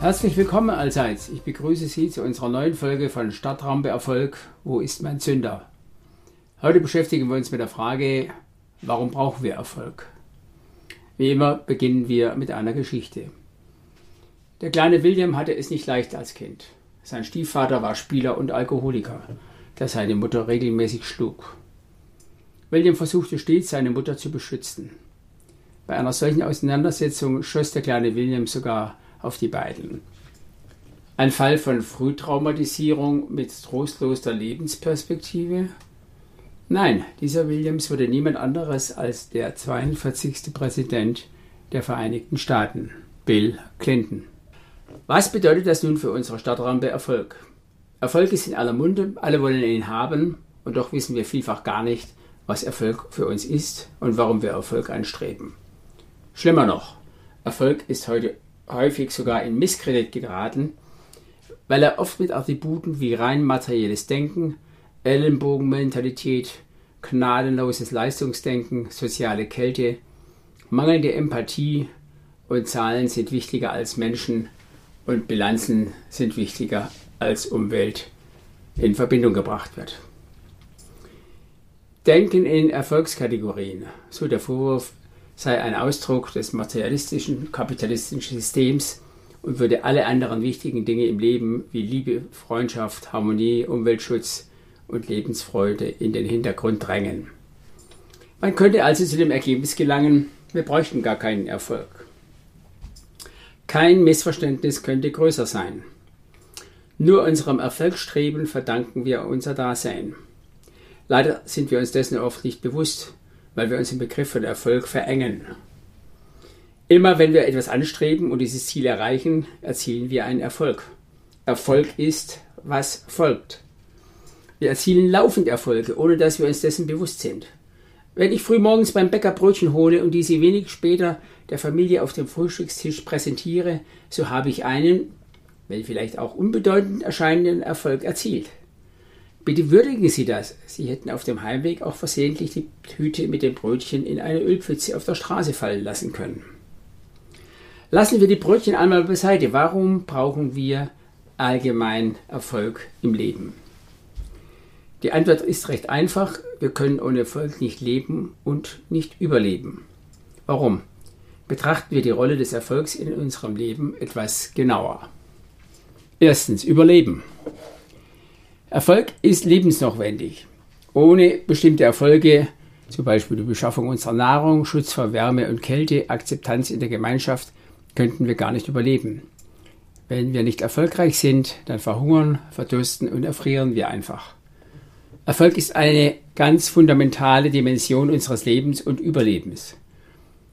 Herzlich willkommen allseits. Ich begrüße Sie zu unserer neuen Folge von Stadtrampe Erfolg. Wo ist mein Zünder? Heute beschäftigen wir uns mit der Frage, warum brauchen wir Erfolg? Wie immer beginnen wir mit einer Geschichte. Der kleine William hatte es nicht leicht als Kind. Sein Stiefvater war Spieler und Alkoholiker, der seine Mutter regelmäßig schlug. William versuchte stets, seine Mutter zu beschützen. Bei einer solchen Auseinandersetzung schoss der kleine William sogar auf die beiden. Ein Fall von Frühtraumatisierung mit trostloser Lebensperspektive? Nein, dieser Williams wurde niemand anderes als der 42. Präsident der Vereinigten Staaten, Bill Clinton. Was bedeutet das nun für unsere Stadtrampe Erfolg? Erfolg ist in aller Munde, alle wollen ihn haben, und doch wissen wir vielfach gar nicht, was Erfolg für uns ist und warum wir Erfolg anstreben. Schlimmer noch, Erfolg ist heute häufig sogar in Misskredit geraten, weil er oft mit Attributen wie rein materielles Denken, Ellenbogenmentalität, gnadenloses Leistungsdenken, soziale Kälte, mangelnde Empathie und Zahlen sind wichtiger als Menschen und Bilanzen sind wichtiger als Umwelt in Verbindung gebracht wird. Denken in Erfolgskategorien, so der Vorwurf sei ein Ausdruck des materialistischen, kapitalistischen Systems und würde alle anderen wichtigen Dinge im Leben wie Liebe, Freundschaft, Harmonie, Umweltschutz und Lebensfreude in den Hintergrund drängen. Man könnte also zu dem Ergebnis gelangen, wir bräuchten gar keinen Erfolg. Kein Missverständnis könnte größer sein. Nur unserem Erfolgsstreben verdanken wir unser Dasein. Leider sind wir uns dessen oft nicht bewusst weil wir uns im Begriff von Erfolg verengen. Immer wenn wir etwas anstreben und dieses Ziel erreichen, erzielen wir einen Erfolg. Erfolg ist, was folgt. Wir erzielen laufend Erfolge, ohne dass wir uns dessen bewusst sind. Wenn ich früh morgens beim Bäcker Brötchen hole und diese wenig später der Familie auf dem Frühstückstisch präsentiere, so habe ich einen, wenn vielleicht auch unbedeutend erscheinenden Erfolg erzielt. Bitte würdigen Sie das. Sie hätten auf dem Heimweg auch versehentlich die Tüte mit dem Brötchen in eine Ölpfütze auf der Straße fallen lassen können. Lassen wir die Brötchen einmal beiseite. Warum brauchen wir allgemein Erfolg im Leben? Die Antwort ist recht einfach. Wir können ohne Erfolg nicht leben und nicht überleben. Warum? Betrachten wir die Rolle des Erfolgs in unserem Leben etwas genauer. Erstens Überleben. Erfolg ist lebensnotwendig. Ohne bestimmte Erfolge, zum Beispiel die Beschaffung unserer Nahrung, Schutz vor Wärme und Kälte, Akzeptanz in der Gemeinschaft, könnten wir gar nicht überleben. Wenn wir nicht erfolgreich sind, dann verhungern, verdursten und erfrieren wir einfach. Erfolg ist eine ganz fundamentale Dimension unseres Lebens und Überlebens.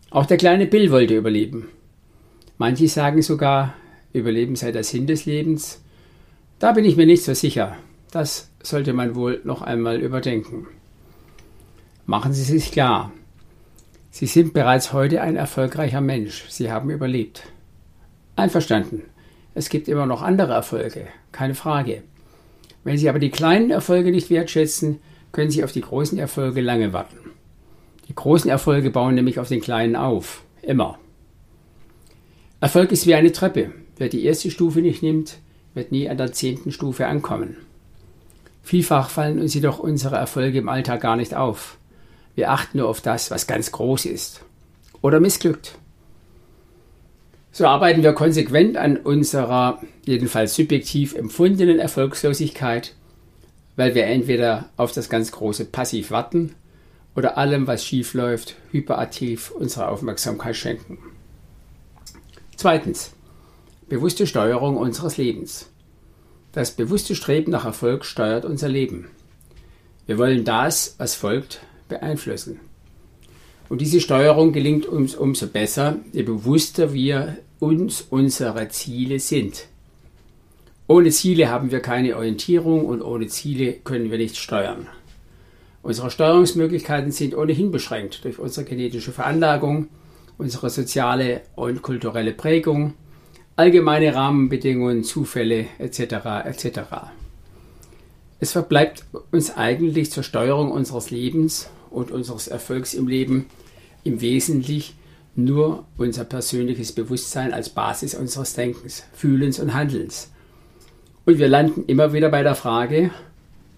Auch der kleine Bill wollte überleben. Manche sagen sogar, Überleben sei der Sinn des Lebens. Da bin ich mir nicht so sicher. Das sollte man wohl noch einmal überdenken. Machen Sie sich klar, Sie sind bereits heute ein erfolgreicher Mensch. Sie haben überlebt. Einverstanden. Es gibt immer noch andere Erfolge, keine Frage. Wenn Sie aber die kleinen Erfolge nicht wertschätzen, können Sie auf die großen Erfolge lange warten. Die großen Erfolge bauen nämlich auf den kleinen auf. Immer. Erfolg ist wie eine Treppe. Wer die erste Stufe nicht nimmt, wird nie an der zehnten Stufe ankommen. Vielfach fallen uns jedoch unsere Erfolge im Alltag gar nicht auf. Wir achten nur auf das, was ganz groß ist oder missglückt. So arbeiten wir konsequent an unserer jedenfalls subjektiv empfundenen Erfolgslosigkeit, weil wir entweder auf das ganz große passiv warten oder allem, was schief läuft, hyperaktiv unsere Aufmerksamkeit schenken. Zweitens. Bewusste Steuerung unseres Lebens. Das bewusste Streben nach Erfolg steuert unser Leben. Wir wollen das, was folgt, beeinflussen. Und diese Steuerung gelingt uns umso besser, je bewusster wir uns unsere Ziele sind. Ohne Ziele haben wir keine Orientierung und ohne Ziele können wir nicht steuern. Unsere Steuerungsmöglichkeiten sind ohnehin beschränkt durch unsere genetische Veranlagung, unsere soziale und kulturelle Prägung, allgemeine Rahmenbedingungen, Zufälle etc. etc. Es verbleibt uns eigentlich zur Steuerung unseres Lebens und unseres Erfolgs im Leben im Wesentlichen nur unser persönliches Bewusstsein als Basis unseres Denkens, Fühlens und Handelns. Und wir landen immer wieder bei der Frage,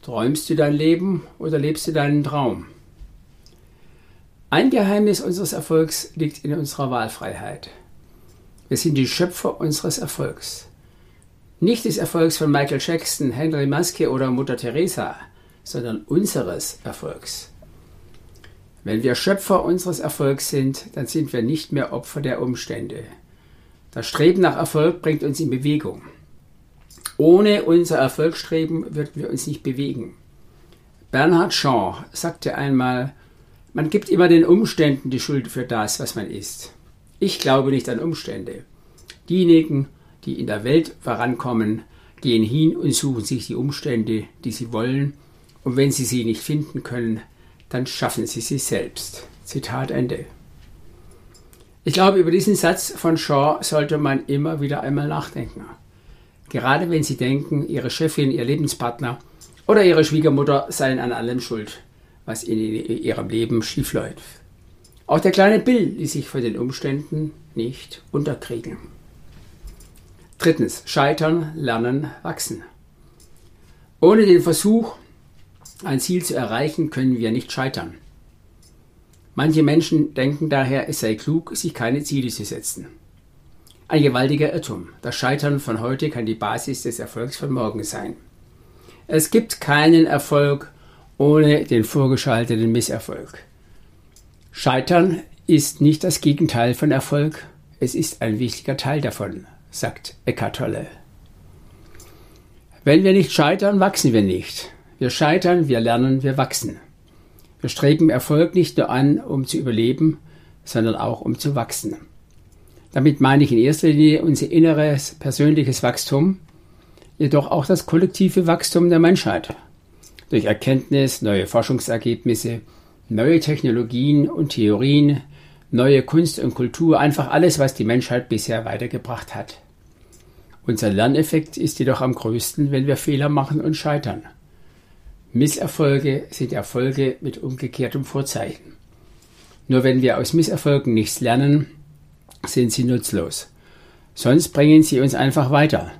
träumst du dein Leben oder lebst du deinen Traum? Ein Geheimnis unseres Erfolgs liegt in unserer Wahlfreiheit. Wir sind die Schöpfer unseres Erfolgs. Nicht des Erfolgs von Michael Jackson, Henry Maske oder Mutter Teresa, sondern unseres Erfolgs. Wenn wir Schöpfer unseres Erfolgs sind, dann sind wir nicht mehr Opfer der Umstände. Das Streben nach Erfolg bringt uns in Bewegung. Ohne unser Erfolgsstreben würden wir uns nicht bewegen. Bernhard Shaw sagte einmal, man gibt immer den Umständen die Schuld für das, was man ist. Ich glaube nicht an Umstände. Diejenigen, die in der Welt vorankommen, gehen hin und suchen sich die Umstände, die sie wollen, und wenn sie sie nicht finden können, dann schaffen sie sie selbst. Zitat Ende. Ich glaube, über diesen Satz von Shaw sollte man immer wieder einmal nachdenken. Gerade wenn Sie denken, Ihre Chefin, Ihr Lebenspartner oder Ihre Schwiegermutter seien an allem schuld, was in Ihrem Leben schiefläuft. Auch der kleine Bill ließ sich von den Umständen nicht unterkriegen. Drittens, scheitern, lernen, wachsen. Ohne den Versuch, ein Ziel zu erreichen, können wir nicht scheitern. Manche Menschen denken daher, es sei klug, sich keine Ziele zu setzen. Ein gewaltiger Irrtum. Das Scheitern von heute kann die Basis des Erfolgs von morgen sein. Es gibt keinen Erfolg ohne den vorgeschalteten Misserfolg. Scheitern ist nicht das Gegenteil von Erfolg, es ist ein wichtiger Teil davon, sagt Eckhart Tolle. Wenn wir nicht scheitern, wachsen wir nicht. Wir scheitern, wir lernen, wir wachsen. Wir streben Erfolg nicht nur an, um zu überleben, sondern auch um zu wachsen. Damit meine ich in erster Linie unser inneres persönliches Wachstum, jedoch auch das kollektive Wachstum der Menschheit. Durch Erkenntnis, neue Forschungsergebnisse, neue Technologien und Theorien, neue Kunst und Kultur, einfach alles, was die Menschheit bisher weitergebracht hat. Unser Lerneffekt ist jedoch am größten, wenn wir Fehler machen und scheitern. Misserfolge sind Erfolge mit umgekehrtem Vorzeichen. Nur wenn wir aus Misserfolgen nichts lernen, sind sie nutzlos. Sonst bringen sie uns einfach weiter.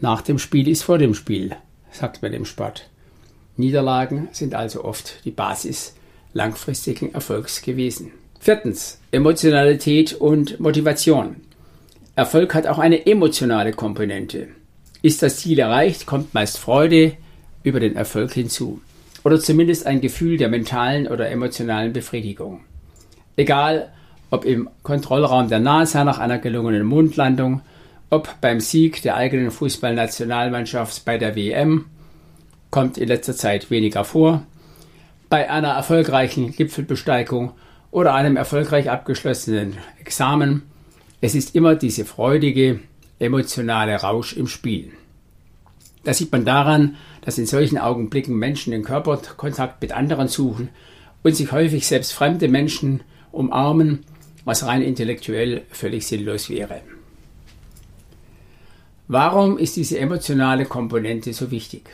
Nach dem Spiel ist vor dem Spiel, sagt man im Sport. Niederlagen sind also oft die Basis langfristigen Erfolgs gewesen. Viertens. Emotionalität und Motivation. Erfolg hat auch eine emotionale Komponente. Ist das Ziel erreicht, kommt meist Freude über den Erfolg hinzu. Oder zumindest ein Gefühl der mentalen oder emotionalen Befriedigung. Egal, ob im Kontrollraum der NASA nach einer gelungenen Mondlandung, ob beim Sieg der eigenen Fußballnationalmannschaft bei der WM, kommt in letzter Zeit weniger vor, bei einer erfolgreichen Gipfelbesteigung oder einem erfolgreich abgeschlossenen Examen. Es ist immer diese freudige, emotionale Rausch im Spiel. Das sieht man daran, dass in solchen Augenblicken Menschen den Körperkontakt mit anderen suchen und sich häufig selbst fremde Menschen umarmen was rein intellektuell völlig sinnlos wäre. Warum ist diese emotionale Komponente so wichtig?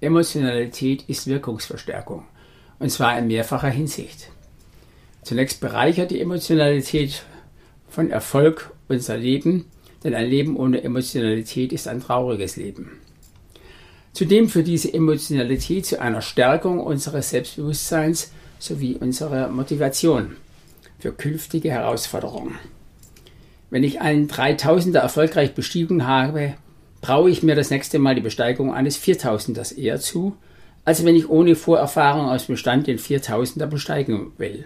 Emotionalität ist Wirkungsverstärkung, und zwar in mehrfacher Hinsicht. Zunächst bereichert die Emotionalität von Erfolg unser Leben, denn ein Leben ohne Emotionalität ist ein trauriges Leben. Zudem führt diese Emotionalität zu einer Stärkung unseres Selbstbewusstseins sowie unserer Motivation für künftige Herausforderungen. Wenn ich einen 3000er erfolgreich bestiegen habe, traue ich mir das nächste Mal die Besteigung eines 4000ers eher zu, als wenn ich ohne Vorerfahrung aus dem Stand den 4000er besteigen will.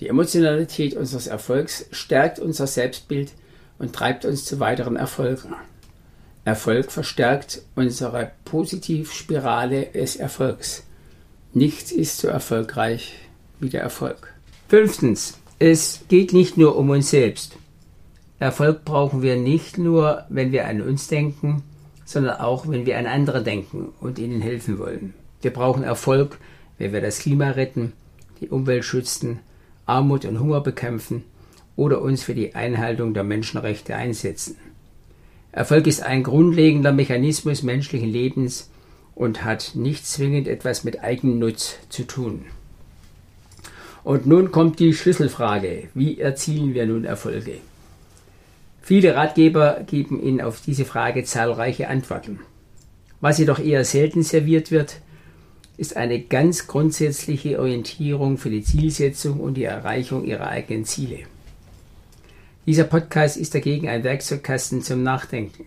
Die Emotionalität unseres Erfolgs stärkt unser Selbstbild und treibt uns zu weiteren Erfolgen. Erfolg verstärkt unsere Positivspirale des Erfolgs. Nichts ist so erfolgreich wie der Erfolg. Fünftens, es geht nicht nur um uns selbst. Erfolg brauchen wir nicht nur, wenn wir an uns denken, sondern auch, wenn wir an andere denken und ihnen helfen wollen. Wir brauchen Erfolg, wenn wir das Klima retten, die Umwelt schützen, Armut und Hunger bekämpfen oder uns für die Einhaltung der Menschenrechte einsetzen. Erfolg ist ein grundlegender Mechanismus menschlichen Lebens und hat nicht zwingend etwas mit Eigennutz zu tun. Und nun kommt die Schlüsselfrage, wie erzielen wir nun Erfolge? Viele Ratgeber geben Ihnen auf diese Frage zahlreiche Antworten. Was jedoch eher selten serviert wird, ist eine ganz grundsätzliche Orientierung für die Zielsetzung und die Erreichung ihrer eigenen Ziele. Dieser Podcast ist dagegen ein Werkzeugkasten zum Nachdenken,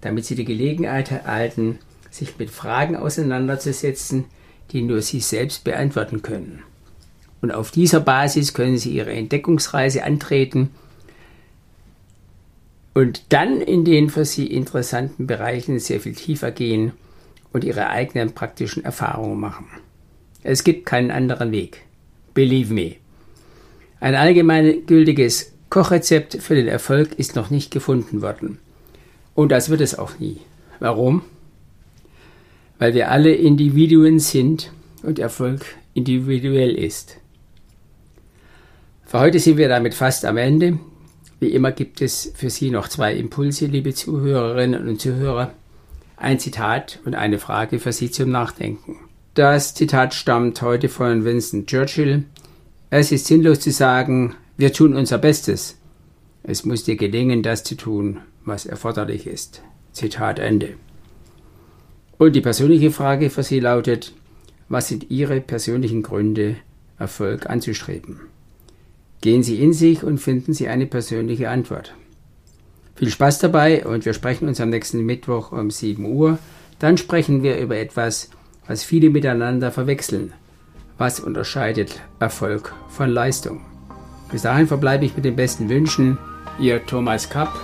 damit Sie die Gelegenheit erhalten, sich mit Fragen auseinanderzusetzen, die nur Sie selbst beantworten können. Und auf dieser Basis können Sie Ihre Entdeckungsreise antreten und dann in den für Sie interessanten Bereichen sehr viel tiefer gehen und Ihre eigenen praktischen Erfahrungen machen. Es gibt keinen anderen Weg. Believe me. Ein allgemeingültiges Kochrezept für den Erfolg ist noch nicht gefunden worden. Und das wird es auch nie. Warum? Weil wir alle Individuen sind und Erfolg individuell ist. Für heute sind wir damit fast am Ende. Wie immer gibt es für Sie noch zwei Impulse, liebe Zuhörerinnen und Zuhörer. Ein Zitat und eine Frage für Sie zum Nachdenken. Das Zitat stammt heute von Winston Churchill. Es ist sinnlos zu sagen, wir tun unser Bestes. Es muss dir gelingen, das zu tun, was erforderlich ist. Zitat Ende. Und die persönliche Frage für Sie lautet, was sind Ihre persönlichen Gründe, Erfolg anzustreben? Gehen Sie in sich und finden Sie eine persönliche Antwort. Viel Spaß dabei und wir sprechen uns am nächsten Mittwoch um 7 Uhr. Dann sprechen wir über etwas, was viele miteinander verwechseln. Was unterscheidet Erfolg von Leistung? Bis dahin verbleibe ich mit den besten Wünschen. Ihr Thomas Kapp